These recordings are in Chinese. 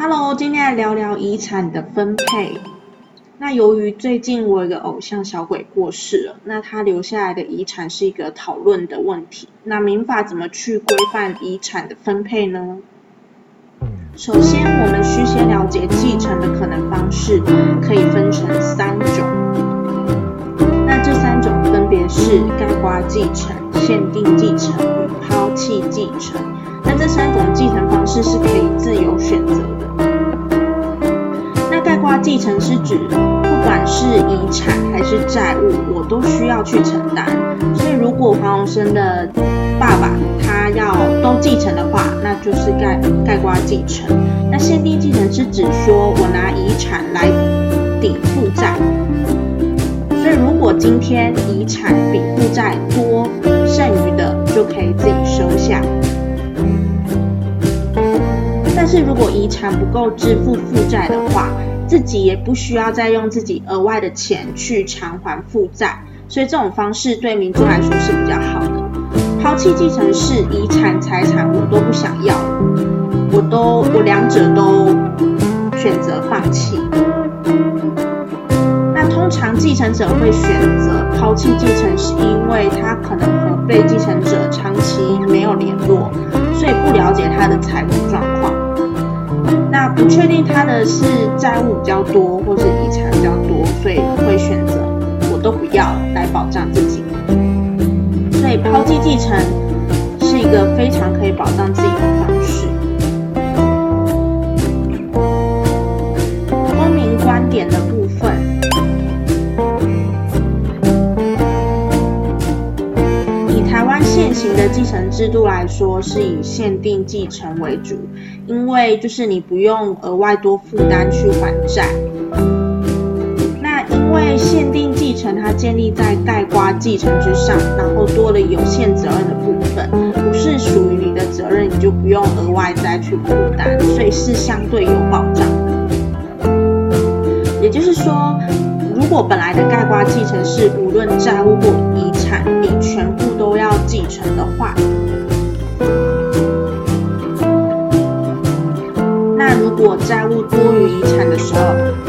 Hello，今天来聊聊遗产的分配。那由于最近我有个偶像小鬼过世了，那他留下来的遗产是一个讨论的问题。那民法怎么去规范遗产的分配呢？首先，我们需先了解继承的可能方式，可以分成三种。那这三种分别是概括继承、限定继承与抛弃继承。那这三种继承方式是可以自由选择。继承是指，不管是遗产还是债务，我都需要去承担。所以，如果黄荣生的爸爸他要都继承的话，那就是盖盖棺继承。那限定继承是指说我拿遗产来抵负债。所以，如果今天遗产比负债多，剩余的就可以自己收下。是如果遗产不够支付负债的话，自己也不需要再用自己额外的钱去偿还负债，所以这种方式对民众来说是比较好的。抛弃继承是遗产财产我都不想要，我都我两者都选择放弃。那通常继承者会选择抛弃继承，是因为他可能和被继承者长期没有联络，所以不了解他的财务状况。不确定他的是债务比较多，或是遗产比较多，所以会选择我都不要来保障自己。所以抛弃继承是一个非常可以保障自己的方式。公民观点的部分，以台湾现行的继承制度来说，是以限定继承为主。因为就是你不用额外多负担去还债，那因为限定继承它建立在盖瓜继承之上，然后多了有限责任的部分，不是属于你的责任，你就不用额外再去负担，所以是相对有保障的。也就是说，如果本来的概瓜继承是无论债务或遗产，你全部都要继承的话。如果债务多于遗产的时候，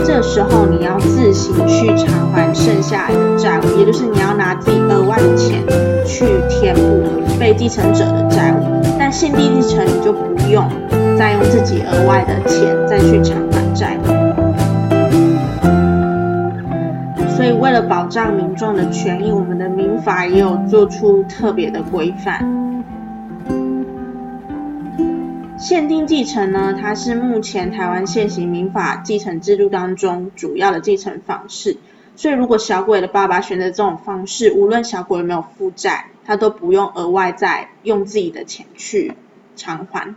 这时候你要自行去偿还剩下的债务，也就是你要拿自己额外的钱去填补被继承者的债务。但限定继承你就不用再用自己额外的钱再去偿还债务。所以为了保障民众的权益，我们的民法也有做出特别的规范。限定继承呢，它是目前台湾现行民法继承制度当中主要的继承方式。所以，如果小鬼的爸爸选择这种方式，无论小鬼有没有负债，他都不用额外再用自己的钱去偿还。